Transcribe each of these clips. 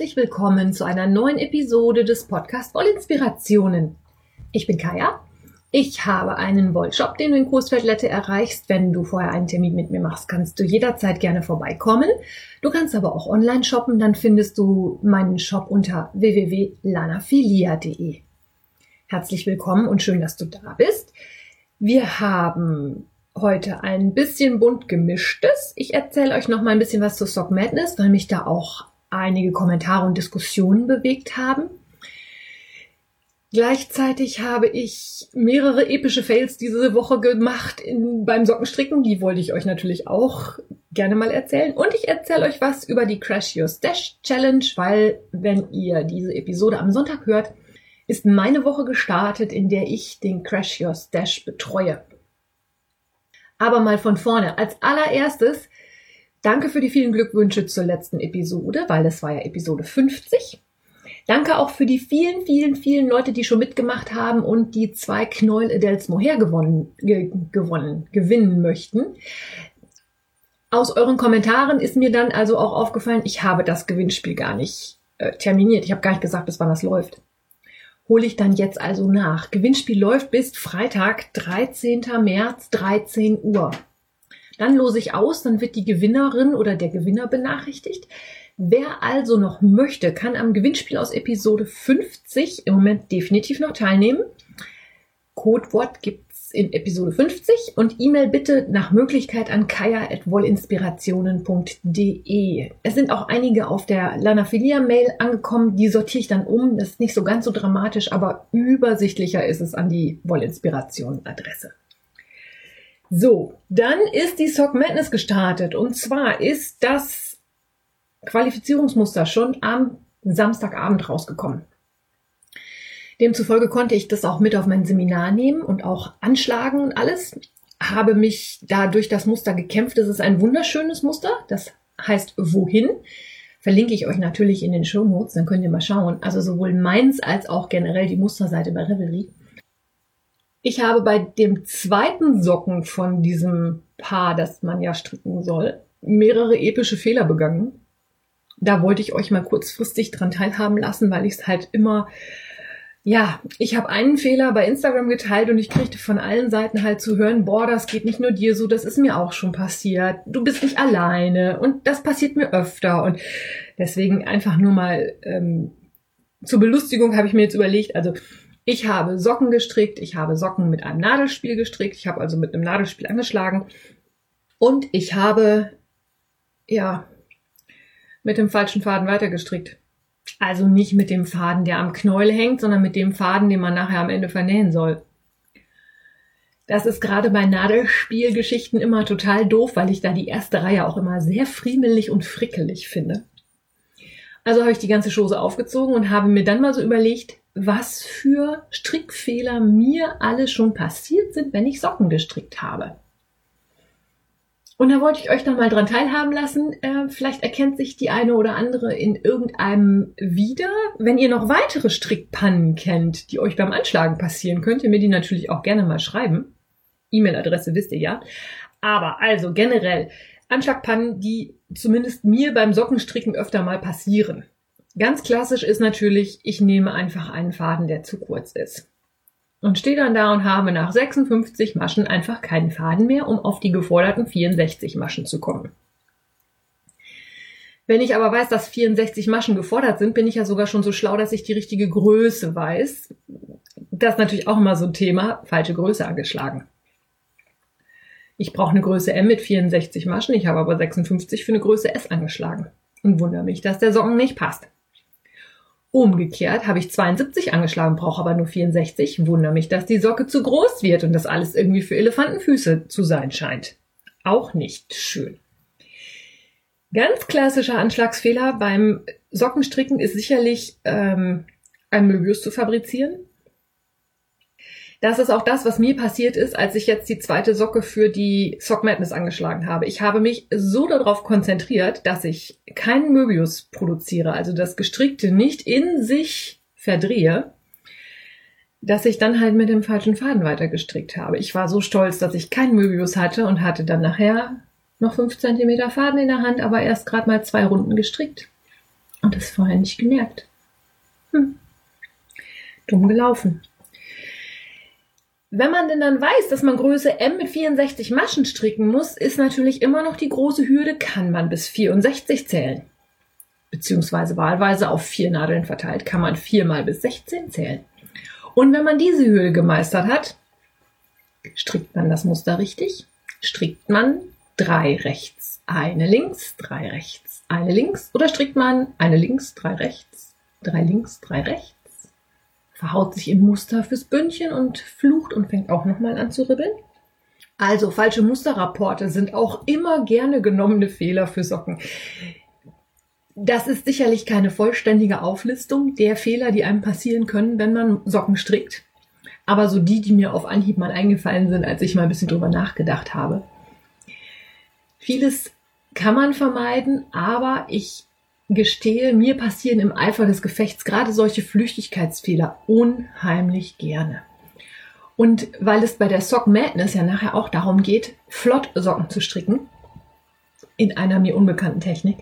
Herzlich willkommen zu einer neuen Episode des Podcast Wollinspirationen. Ich bin Kaya. Ich habe einen Wollshop, den du in Coesfeld-Lette erreichst. Wenn du vorher einen Termin mit mir machst, kannst du jederzeit gerne vorbeikommen. Du kannst aber auch online shoppen, dann findest du meinen Shop unter www.lanafilia.de. Herzlich willkommen und schön, dass du da bist. Wir haben heute ein bisschen bunt gemischtes. Ich erzähle euch noch mal ein bisschen was zu Sock Madness, weil mich da auch einige Kommentare und Diskussionen bewegt haben. Gleichzeitig habe ich mehrere epische Fails diese Woche gemacht in, beim Sockenstricken. Die wollte ich euch natürlich auch gerne mal erzählen. Und ich erzähle euch was über die Crash Your Stash Challenge, weil wenn ihr diese Episode am Sonntag hört, ist meine Woche gestartet, in der ich den Crash Your Stash betreue. Aber mal von vorne. Als allererstes, danke für die vielen Glückwünsche zur letzten Episode, weil das war ja Episode 50. Danke auch für die vielen, vielen, vielen Leute, die schon mitgemacht haben und die zwei Knäuel Adels Moher gewonnen, ge gewonnen, gewinnen möchten. Aus euren Kommentaren ist mir dann also auch aufgefallen, ich habe das Gewinnspiel gar nicht äh, terminiert. Ich habe gar nicht gesagt, bis wann das läuft hole ich dann jetzt also nach. Gewinnspiel läuft bis Freitag, 13. März, 13 Uhr. Dann lose ich aus, dann wird die Gewinnerin oder der Gewinner benachrichtigt. Wer also noch möchte, kann am Gewinnspiel aus Episode 50 im Moment definitiv noch teilnehmen. Codewort gibt in Episode 50 und E-Mail bitte nach Möglichkeit an kaya.wollinspirationen.de. Es sind auch einige auf der Lanafilia-Mail angekommen, die sortiere ich dann um. Das ist nicht so ganz so dramatisch, aber übersichtlicher ist es an die Wollinspiration-Adresse. So, dann ist die Sock Madness gestartet und zwar ist das Qualifizierungsmuster schon am Samstagabend rausgekommen. Demzufolge konnte ich das auch mit auf mein Seminar nehmen und auch anschlagen und alles. Habe mich da durch das Muster gekämpft. Das ist ein wunderschönes Muster. Das heißt Wohin. Verlinke ich euch natürlich in den Show Notes, dann könnt ihr mal schauen. Also sowohl meins als auch generell die Musterseite bei Revelry. Ich habe bei dem zweiten Socken von diesem Paar, das man ja stricken soll, mehrere epische Fehler begangen. Da wollte ich euch mal kurzfristig dran teilhaben lassen, weil ich es halt immer ja, ich habe einen Fehler bei Instagram geteilt und ich kriegte von allen Seiten halt zu hören, boah, das geht nicht nur dir so, das ist mir auch schon passiert. Du bist nicht alleine und das passiert mir öfter. Und deswegen einfach nur mal ähm, zur Belustigung habe ich mir jetzt überlegt, also ich habe Socken gestrickt, ich habe Socken mit einem Nadelspiel gestrickt, ich habe also mit einem Nadelspiel angeschlagen und ich habe ja mit dem falschen Faden weitergestrickt. Also nicht mit dem Faden, der am Knäuel hängt, sondern mit dem Faden, den man nachher am Ende vernähen soll. Das ist gerade bei Nadelspielgeschichten immer total doof, weil ich da die erste Reihe auch immer sehr friemelig und frickelig finde. Also habe ich die ganze Chose aufgezogen und habe mir dann mal so überlegt, was für Strickfehler mir alle schon passiert sind, wenn ich Socken gestrickt habe. Und da wollte ich euch noch mal dran teilhaben lassen. Äh, vielleicht erkennt sich die eine oder andere in irgendeinem wieder. Wenn ihr noch weitere Strickpannen kennt, die euch beim Anschlagen passieren, könnt ihr mir die natürlich auch gerne mal schreiben. E-Mail-Adresse wisst ihr ja. Aber also generell Anschlagpannen, die zumindest mir beim Sockenstricken öfter mal passieren. Ganz klassisch ist natürlich, ich nehme einfach einen Faden, der zu kurz ist und stehe dann da und habe nach 56 Maschen einfach keinen Faden mehr, um auf die geforderten 64 Maschen zu kommen. Wenn ich aber weiß, dass 64 Maschen gefordert sind, bin ich ja sogar schon so schlau, dass ich die richtige Größe weiß. Das ist natürlich auch immer so ein Thema, falsche Größe angeschlagen. Ich brauche eine Größe M mit 64 Maschen, ich habe aber 56 für eine Größe S angeschlagen und wundere mich, dass der Socken nicht passt. Umgekehrt habe ich 72 angeschlagen, brauche aber nur 64. Wundere mich, dass die Socke zu groß wird und das alles irgendwie für Elefantenfüße zu sein scheint. Auch nicht schön. Ganz klassischer Anschlagsfehler beim Sockenstricken ist sicherlich ähm, ein Möbius zu fabrizieren. Das ist auch das, was mir passiert ist, als ich jetzt die zweite Socke für die Sock Madness angeschlagen habe. Ich habe mich so darauf konzentriert, dass ich keinen Möbius produziere, also das Gestrickte nicht in sich verdrehe, dass ich dann halt mit dem falschen Faden weiter gestrickt habe. Ich war so stolz, dass ich keinen Möbius hatte und hatte dann nachher noch fünf Zentimeter Faden in der Hand, aber erst gerade mal zwei Runden gestrickt. und es vorher nicht gemerkt. Hm. Dumm gelaufen. Wenn man denn dann weiß, dass man Größe M mit 64 Maschen stricken muss, ist natürlich immer noch die große Hürde, kann man bis 64 zählen. Beziehungsweise wahlweise auf vier Nadeln verteilt, kann man viermal bis 16 zählen. Und wenn man diese Hürde gemeistert hat, strickt man das Muster richtig, strickt man drei rechts, eine links, drei rechts, eine links oder strickt man eine links, drei rechts, drei links, drei rechts verhaut sich im Muster fürs Bündchen und flucht und fängt auch nochmal an zu ribbeln. Also falsche Musterrapporte sind auch immer gerne genommene Fehler für Socken. Das ist sicherlich keine vollständige Auflistung der Fehler, die einem passieren können, wenn man Socken strickt. Aber so die, die mir auf Anhieb mal eingefallen sind, als ich mal ein bisschen drüber nachgedacht habe. Vieles kann man vermeiden, aber ich gestehe, mir passieren im Eifer des Gefechts gerade solche Flüchtigkeitsfehler unheimlich gerne. Und weil es bei der Sock Madness ja nachher auch darum geht, flott Socken zu stricken, in einer mir unbekannten Technik,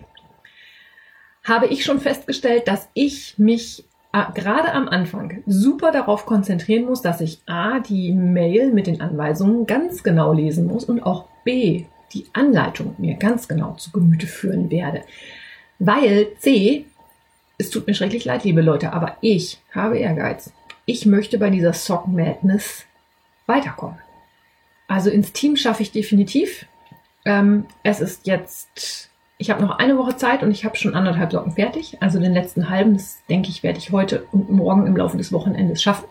habe ich schon festgestellt, dass ich mich äh, gerade am Anfang super darauf konzentrieren muss, dass ich A, die Mail mit den Anweisungen ganz genau lesen muss und auch B, die Anleitung mir ganz genau zu Gemüte führen werde. Weil C, es tut mir schrecklich leid, liebe Leute, aber ich habe Ehrgeiz. Ich möchte bei dieser Sock Madness weiterkommen. Also ins Team schaffe ich definitiv. Ähm, es ist jetzt, ich habe noch eine Woche Zeit und ich habe schon anderthalb Socken fertig. Also den letzten halben, das denke ich, werde ich heute und morgen im Laufe des Wochenendes schaffen.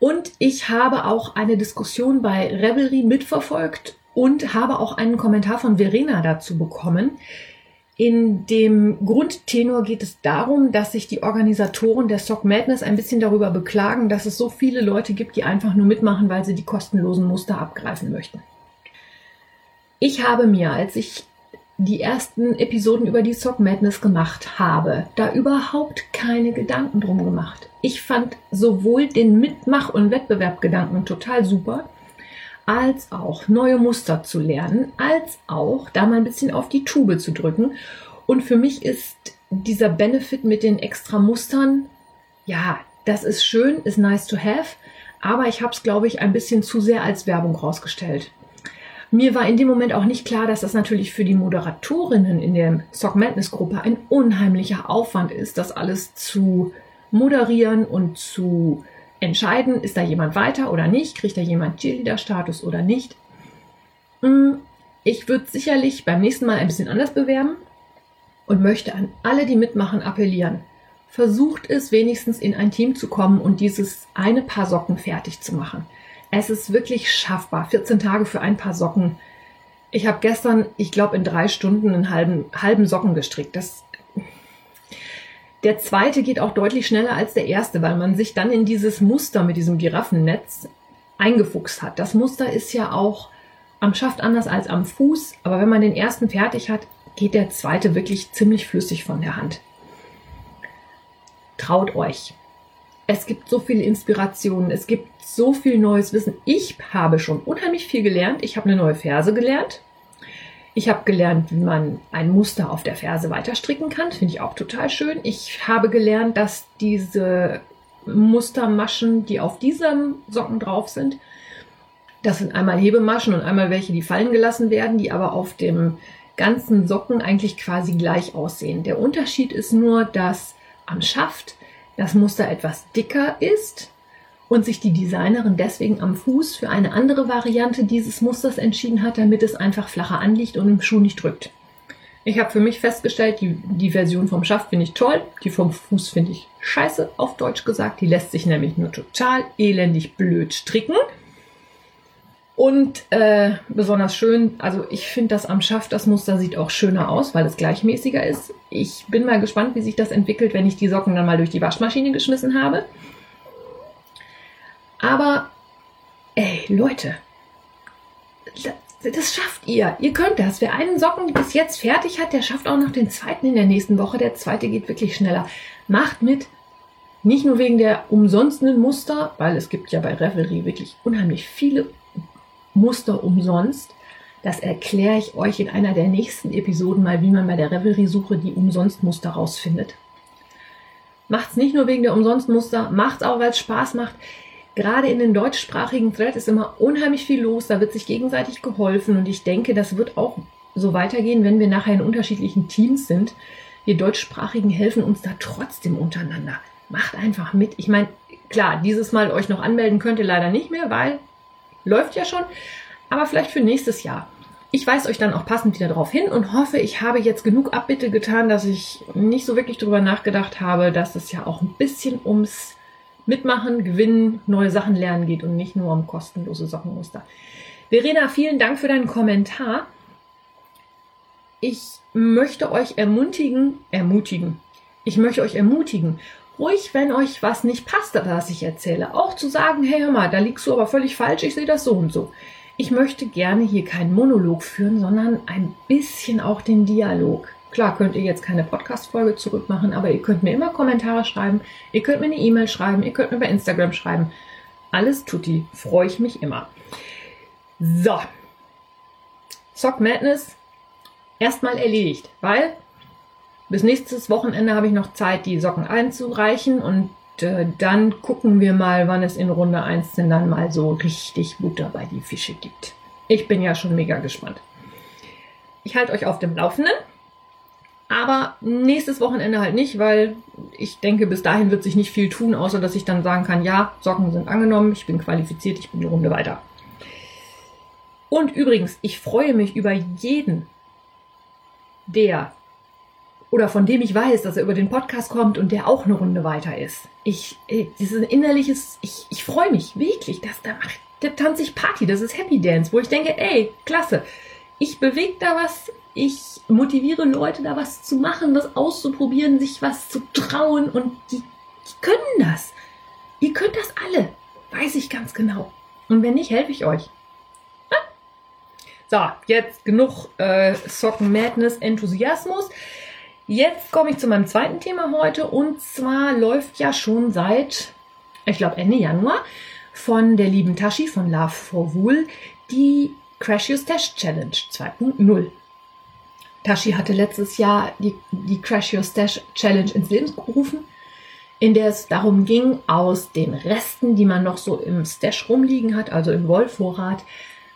Und ich habe auch eine Diskussion bei Revelry mitverfolgt und habe auch einen Kommentar von Verena dazu bekommen. In dem Grundtenor geht es darum, dass sich die Organisatoren der Sock Madness ein bisschen darüber beklagen, dass es so viele Leute gibt, die einfach nur mitmachen, weil sie die kostenlosen Muster abgreifen möchten. Ich habe mir, als ich die ersten Episoden über die Sock Madness gemacht habe, da überhaupt keine Gedanken drum gemacht. Ich fand sowohl den Mitmach- und Wettbewerbgedanken total super, als auch neue Muster zu lernen, als auch da mal ein bisschen auf die Tube zu drücken. Und für mich ist dieser Benefit mit den extra Mustern, ja, das ist schön, ist nice to have, aber ich habe es, glaube ich, ein bisschen zu sehr als Werbung rausgestellt. Mir war in dem Moment auch nicht klar, dass das natürlich für die Moderatorinnen in der Sock Madness Gruppe ein unheimlicher Aufwand ist, das alles zu moderieren und zu entscheiden, ist da jemand weiter oder nicht, kriegt da jemand Cheerleader-Status oder nicht. Hm, ich würde sicherlich beim nächsten Mal ein bisschen anders bewerben und möchte an alle, die mitmachen, appellieren. Versucht es wenigstens in ein Team zu kommen und dieses eine Paar Socken fertig zu machen. Es ist wirklich schaffbar. 14 Tage für ein Paar Socken. Ich habe gestern, ich glaube, in drei Stunden einen halben, halben Socken gestrickt. Das der zweite geht auch deutlich schneller als der erste, weil man sich dann in dieses Muster mit diesem Giraffennetz eingefuchst hat. Das Muster ist ja auch am Schaft anders als am Fuß, aber wenn man den ersten fertig hat, geht der zweite wirklich ziemlich flüssig von der Hand. Traut euch. Es gibt so viele Inspirationen, es gibt so viel neues Wissen. Ich habe schon unheimlich viel gelernt. Ich habe eine neue Verse gelernt. Ich habe gelernt, wie man ein Muster auf der Ferse weiterstricken kann. Finde ich auch total schön. Ich habe gelernt, dass diese Mustermaschen, die auf diesem Socken drauf sind, das sind einmal Hebemaschen und einmal welche, die fallen gelassen werden, die aber auf dem ganzen Socken eigentlich quasi gleich aussehen. Der Unterschied ist nur, dass am Schaft das Muster etwas dicker ist und sich die Designerin deswegen am Fuß für eine andere Variante dieses Musters entschieden hat, damit es einfach flacher anliegt und im Schuh nicht drückt. Ich habe für mich festgestellt, die, die Version vom Schaft finde ich toll, die vom Fuß finde ich scheiße, auf Deutsch gesagt. Die lässt sich nämlich nur total elendig blöd stricken. Und äh, besonders schön, also ich finde das am Schaft, das Muster sieht auch schöner aus, weil es gleichmäßiger ist. Ich bin mal gespannt, wie sich das entwickelt, wenn ich die Socken dann mal durch die Waschmaschine geschmissen habe. Aber, ey, Leute, das, schafft ihr. Ihr könnt das. Wer einen Socken bis jetzt fertig hat, der schafft auch noch den zweiten in der nächsten Woche. Der zweite geht wirklich schneller. Macht mit. Nicht nur wegen der umsonsten Muster, weil es gibt ja bei Revelry wirklich unheimlich viele Muster umsonst. Das erkläre ich euch in einer der nächsten Episoden mal, wie man bei der Revelry-Suche die Umsonstmuster rausfindet. Macht's nicht nur wegen der Umsonstmuster, macht's auch, weil es Spaß macht. Gerade in den deutschsprachigen Thread ist immer unheimlich viel los, da wird sich gegenseitig geholfen und ich denke, das wird auch so weitergehen, wenn wir nachher in unterschiedlichen Teams sind. Wir Deutschsprachigen helfen uns da trotzdem untereinander. Macht einfach mit. Ich meine, klar, dieses Mal euch noch anmelden könnt ihr leider nicht mehr, weil läuft ja schon aber vielleicht für nächstes Jahr. Ich weise euch dann auch passend wieder darauf hin und hoffe, ich habe jetzt genug Abbitte getan, dass ich nicht so wirklich darüber nachgedacht habe, dass es ja auch ein bisschen ums Mitmachen, Gewinnen, neue Sachen lernen geht und nicht nur um kostenlose Sockenmuster. Verena, vielen Dank für deinen Kommentar. Ich möchte euch ermutigen, ermutigen. Ich möchte euch ermutigen, ruhig, wenn euch was nicht passt, was ich erzähle, auch zu sagen, hey, hör mal, da liegst du aber völlig falsch, ich sehe das so und so. Ich möchte gerne hier keinen Monolog führen, sondern ein bisschen auch den Dialog. Klar könnt ihr jetzt keine Podcast-Folge zurückmachen, aber ihr könnt mir immer Kommentare schreiben, ihr könnt mir eine E-Mail schreiben, ihr könnt mir bei Instagram schreiben. Alles tutti, freue ich mich immer. So. Sock Madness erstmal erledigt, weil bis nächstes Wochenende habe ich noch Zeit, die Socken einzureichen und äh, dann gucken wir mal, wann es in Runde 1 denn dann mal so richtig Butter bei die Fische gibt. Ich bin ja schon mega gespannt. Ich halte euch auf dem Laufenden. Aber nächstes Wochenende halt nicht, weil ich denke, bis dahin wird sich nicht viel tun, außer dass ich dann sagen kann, ja, Socken sind angenommen, ich bin qualifiziert, ich bin eine Runde weiter. Und übrigens, ich freue mich über jeden, der oder von dem ich weiß, dass er über den Podcast kommt und der auch eine Runde weiter ist. Ich, dieses innerliches, ich, ich freue mich wirklich, dass da macht, der tanzt sich Party, das ist Happy Dance, wo ich denke, ey, klasse, ich bewege da was, ich motiviere Leute da was zu machen, was auszuprobieren, sich was zu trauen und die, die können das. Ihr könnt das alle, weiß ich ganz genau. Und wenn nicht, helfe ich euch. So, jetzt genug äh, Socken Madness Enthusiasmus. Jetzt komme ich zu meinem zweiten Thema heute und zwar läuft ja schon seit, ich glaube Ende Januar, von der lieben Tashi von Love for Wool die Crash Your Stash Challenge 2.0. Tashi hatte letztes Jahr die, die Crash Your Stash Challenge ins Leben gerufen, in der es darum ging, aus den Resten, die man noch so im Stash rumliegen hat, also im Wollvorrat,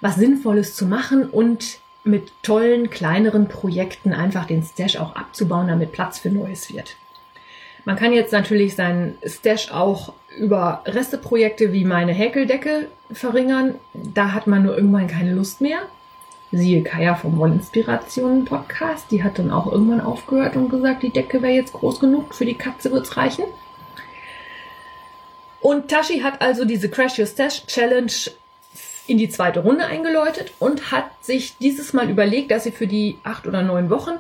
was Sinnvolles zu machen und mit tollen, kleineren Projekten einfach den Stash auch abzubauen, damit Platz für Neues wird. Man kann jetzt natürlich seinen Stash auch über Resteprojekte wie meine Häkeldecke verringern. Da hat man nur irgendwann keine Lust mehr. Siehe Kaya vom Wollinspirationen Podcast. Die hat dann auch irgendwann aufgehört und gesagt, die Decke wäre jetzt groß genug. Für die Katze wird's reichen. Und Tashi hat also diese Crash Your Stash Challenge in die zweite Runde eingeläutet und hat sich dieses Mal überlegt, dass sie für die acht oder neun Wochen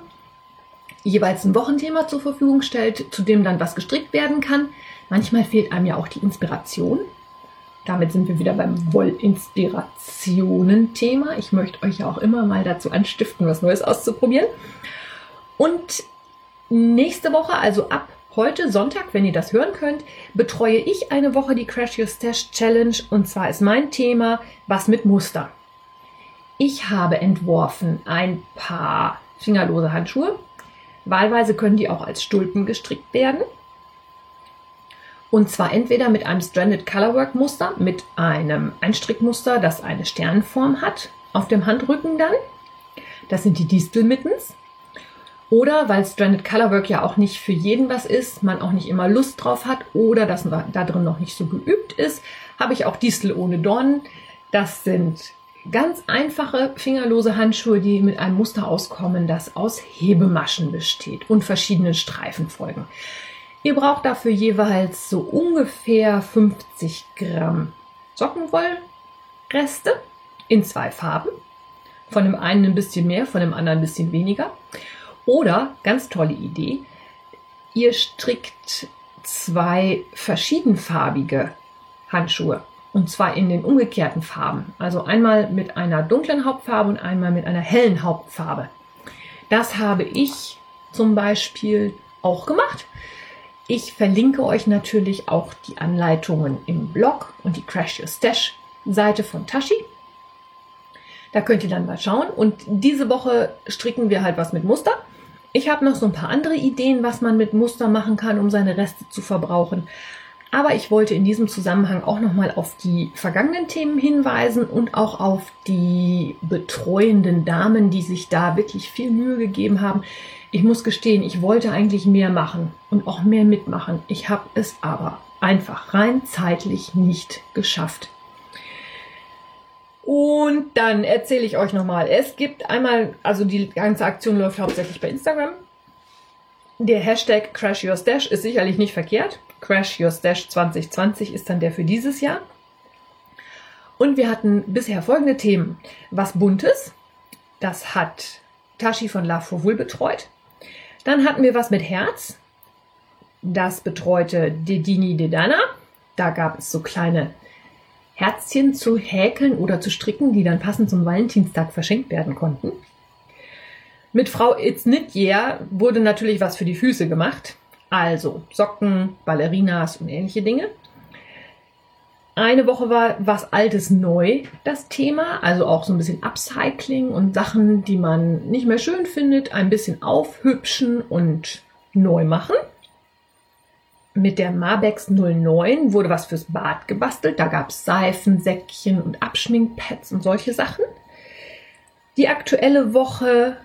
jeweils ein Wochenthema zur Verfügung stellt, zu dem dann was gestrickt werden kann. Manchmal fehlt einem ja auch die Inspiration. Damit sind wir wieder beim Wollinspirationen-Thema. Ich möchte euch ja auch immer mal dazu anstiften, was Neues auszuprobieren. Und nächste Woche, also ab Heute Sonntag, wenn ihr das hören könnt, betreue ich eine Woche die Crash Your Stash Challenge und zwar ist mein Thema was mit Muster. Ich habe entworfen ein paar fingerlose Handschuhe. Wahlweise können die auch als Stulpen gestrickt werden. Und zwar entweder mit einem Stranded Colorwork Muster, mit einem Einstrickmuster, das eine Sternform hat, auf dem Handrücken dann. Das sind die Distel Mittens. Oder weil Stranded Colorwork ja auch nicht für jeden was ist, man auch nicht immer Lust drauf hat oder dass man da drin noch nicht so geübt ist, habe ich auch Distel ohne Dornen. Das sind ganz einfache fingerlose Handschuhe, die mit einem Muster auskommen, das aus Hebemaschen besteht und verschiedenen Streifenfolgen. Ihr braucht dafür jeweils so ungefähr 50 Gramm Sockenwollreste in zwei Farben. Von dem einen ein bisschen mehr, von dem anderen ein bisschen weniger. Oder, ganz tolle Idee, ihr strickt zwei verschiedenfarbige Handschuhe. Und zwar in den umgekehrten Farben. Also einmal mit einer dunklen Hauptfarbe und einmal mit einer hellen Hauptfarbe. Das habe ich zum Beispiel auch gemacht. Ich verlinke euch natürlich auch die Anleitungen im Blog und die Crash Your Stash Seite von Tashi. Da könnt ihr dann mal schauen. Und diese Woche stricken wir halt was mit Muster. Ich habe noch so ein paar andere Ideen, was man mit Muster machen kann, um seine Reste zu verbrauchen. Aber ich wollte in diesem Zusammenhang auch nochmal auf die vergangenen Themen hinweisen und auch auf die betreuenden Damen, die sich da wirklich viel Mühe gegeben haben. Ich muss gestehen, ich wollte eigentlich mehr machen und auch mehr mitmachen. Ich habe es aber einfach rein zeitlich nicht geschafft. Und dann erzähle ich euch nochmal. Es gibt einmal, also die ganze Aktion läuft hauptsächlich bei Instagram. Der Hashtag Crash Your Stash ist sicherlich nicht verkehrt. Crash Your Stash 2020 ist dann der für dieses Jahr. Und wir hatten bisher folgende Themen. Was Buntes, das hat Tashi von Love for Wool betreut. Dann hatten wir was mit Herz, das betreute Dedini Dedana. Da gab es so kleine Herzchen zu häkeln oder zu stricken, die dann passend zum Valentinstag verschenkt werden konnten. Mit Frau It's Knit wurde natürlich was für die Füße gemacht. Also Socken, Ballerinas und ähnliche Dinge. Eine Woche war was Altes neu das Thema, also auch so ein bisschen Upcycling und Sachen, die man nicht mehr schön findet, ein bisschen aufhübschen und neu machen. Mit der Marbex 09 wurde was fürs Bad gebastelt. Da gab es Seifen, Säckchen und Abschminkpads und solche Sachen. Die aktuelle Woche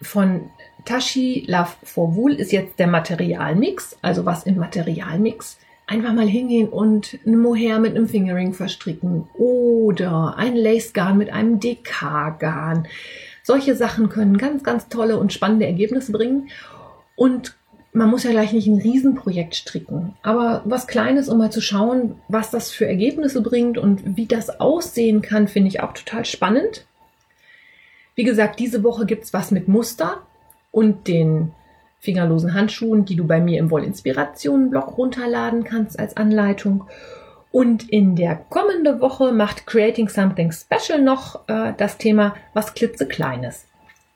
von Tashi Love for Wool ist jetzt der Materialmix. Also was im Materialmix. Einfach mal hingehen und ein Mohair mit einem Fingering verstricken oder ein Lace Garn mit einem DK Garn. Solche Sachen können ganz, ganz tolle und spannende Ergebnisse bringen. Und man muss ja gleich nicht ein Riesenprojekt stricken, aber was Kleines, um mal zu schauen, was das für Ergebnisse bringt und wie das aussehen kann, finde ich auch total spannend. Wie gesagt, diese Woche gibt es was mit Muster und den fingerlosen Handschuhen, die du bei mir im Wollinspirationen-Blog runterladen kannst als Anleitung. Und in der kommenden Woche macht Creating Something Special noch äh, das Thema was klitzekleines.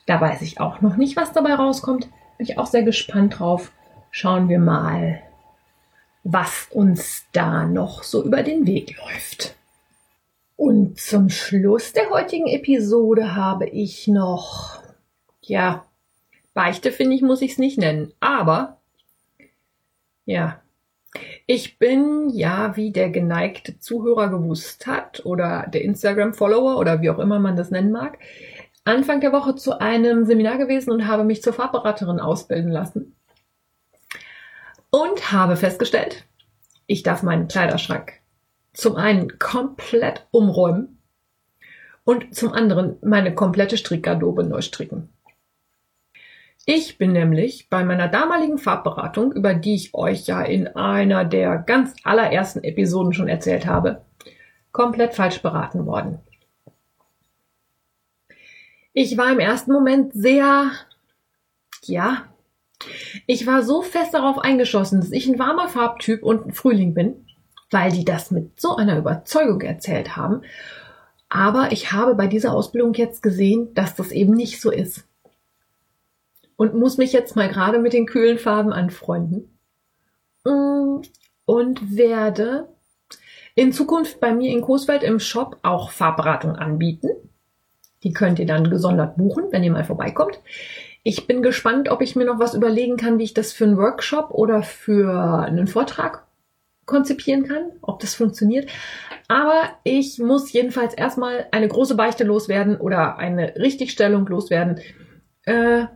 Da weiß ich auch noch nicht, was dabei rauskommt. Bin ich auch sehr gespannt drauf. Schauen wir mal, was uns da noch so über den Weg läuft. Und zum Schluss der heutigen Episode habe ich noch, ja, Beichte finde ich, muss ich es nicht nennen, aber ja, ich bin ja, wie der geneigte Zuhörer gewusst hat oder der Instagram-Follower oder wie auch immer man das nennen mag, Anfang der Woche zu einem Seminar gewesen und habe mich zur Farbberaterin ausbilden lassen. Und habe festgestellt, ich darf meinen Kleiderschrank zum einen komplett umräumen und zum anderen meine komplette Strickgarderobe neu stricken. Ich bin nämlich bei meiner damaligen Farbberatung, über die ich euch ja in einer der ganz allerersten Episoden schon erzählt habe, komplett falsch beraten worden. Ich war im ersten Moment sehr, ja, ich war so fest darauf eingeschossen, dass ich ein warmer Farbtyp und ein Frühling bin, weil die das mit so einer Überzeugung erzählt haben. Aber ich habe bei dieser Ausbildung jetzt gesehen, dass das eben nicht so ist. Und muss mich jetzt mal gerade mit den kühlen Farben anfreunden. Mm, und werde in Zukunft bei mir in Coesfeld im Shop auch Farbberatung anbieten. Die könnt ihr dann gesondert buchen, wenn ihr mal vorbeikommt. Ich bin gespannt, ob ich mir noch was überlegen kann, wie ich das für einen Workshop oder für einen Vortrag konzipieren kann, ob das funktioniert. Aber ich muss jedenfalls erstmal eine große Beichte loswerden oder eine Richtigstellung loswerden. Äh,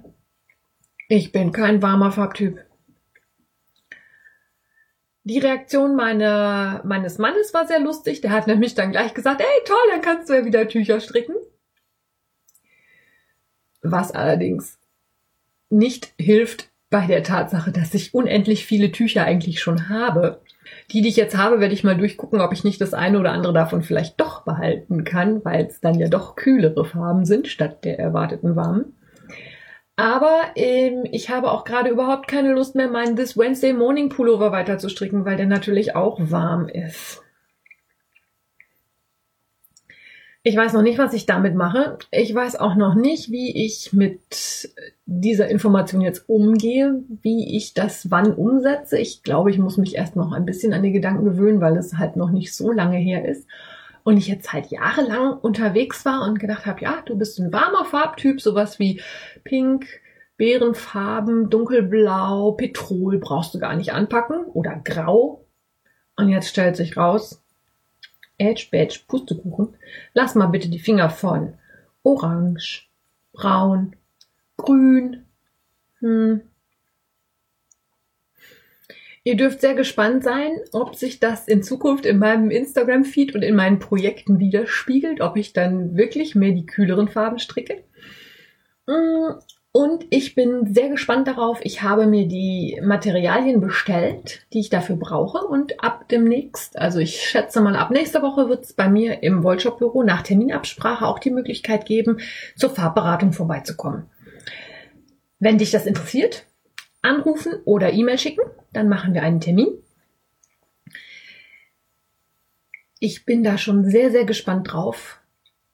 ich bin kein warmer Farbtyp. Die Reaktion meiner, meines Mannes war sehr lustig. Der hat nämlich dann gleich gesagt, ey toll, dann kannst du ja wieder Tücher stricken was allerdings nicht hilft bei der Tatsache, dass ich unendlich viele Tücher eigentlich schon habe. Die, die ich jetzt habe, werde ich mal durchgucken, ob ich nicht das eine oder andere davon vielleicht doch behalten kann, weil es dann ja doch kühlere Farben sind statt der erwarteten warmen. Aber ähm, ich habe auch gerade überhaupt keine Lust mehr, meinen This Wednesday Morning Pullover weiter zu stricken, weil der natürlich auch warm ist. Ich weiß noch nicht, was ich damit mache. Ich weiß auch noch nicht, wie ich mit dieser Information jetzt umgehe, wie ich das wann umsetze. Ich glaube, ich muss mich erst noch ein bisschen an die Gedanken gewöhnen, weil es halt noch nicht so lange her ist. Und ich jetzt halt jahrelang unterwegs war und gedacht habe, ja, du bist ein warmer Farbtyp, sowas wie Pink, Beerenfarben, dunkelblau, Petrol brauchst du gar nicht anpacken oder grau. Und jetzt stellt sich raus, Edge, Badge, Pustekuchen, lass mal bitte die Finger von Orange, Braun, Grün. Hm. Ihr dürft sehr gespannt sein, ob sich das in Zukunft in meinem Instagram-Feed und in meinen Projekten widerspiegelt, ob ich dann wirklich mehr die kühleren Farben stricke. Hm. Und ich bin sehr gespannt darauf. Ich habe mir die Materialien bestellt, die ich dafür brauche. Und ab demnächst, also ich schätze mal ab nächster Woche, wird es bei mir im Wollshop-Büro nach Terminabsprache auch die Möglichkeit geben, zur Farbberatung vorbeizukommen. Wenn dich das interessiert, anrufen oder E-Mail schicken, dann machen wir einen Termin. Ich bin da schon sehr, sehr gespannt drauf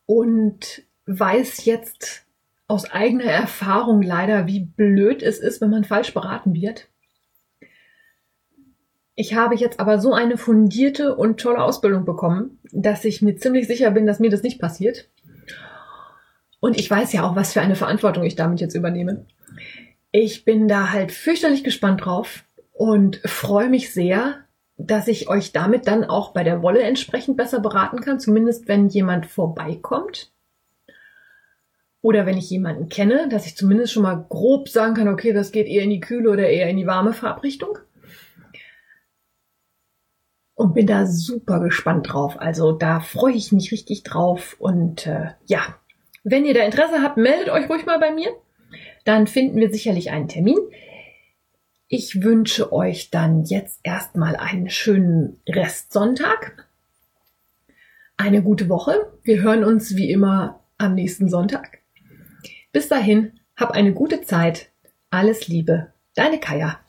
und weiß jetzt, aus eigener Erfahrung leider, wie blöd es ist, wenn man falsch beraten wird. Ich habe jetzt aber so eine fundierte und tolle Ausbildung bekommen, dass ich mir ziemlich sicher bin, dass mir das nicht passiert. Und ich weiß ja auch, was für eine Verantwortung ich damit jetzt übernehme. Ich bin da halt fürchterlich gespannt drauf und freue mich sehr, dass ich euch damit dann auch bei der Wolle entsprechend besser beraten kann, zumindest wenn jemand vorbeikommt oder wenn ich jemanden kenne, dass ich zumindest schon mal grob sagen kann, okay, das geht eher in die kühle oder eher in die warme Farbrichtung. Und bin da super gespannt drauf. Also da freue ich mich richtig drauf. Und äh, ja, wenn ihr da Interesse habt, meldet euch ruhig mal bei mir dann finden wir sicherlich einen Termin. Ich wünsche euch dann jetzt erstmal einen schönen Restsonntag, eine gute Woche. Wir hören uns wie immer am nächsten Sonntag. Bis dahin, hab eine gute Zeit. Alles Liebe, deine Kaya.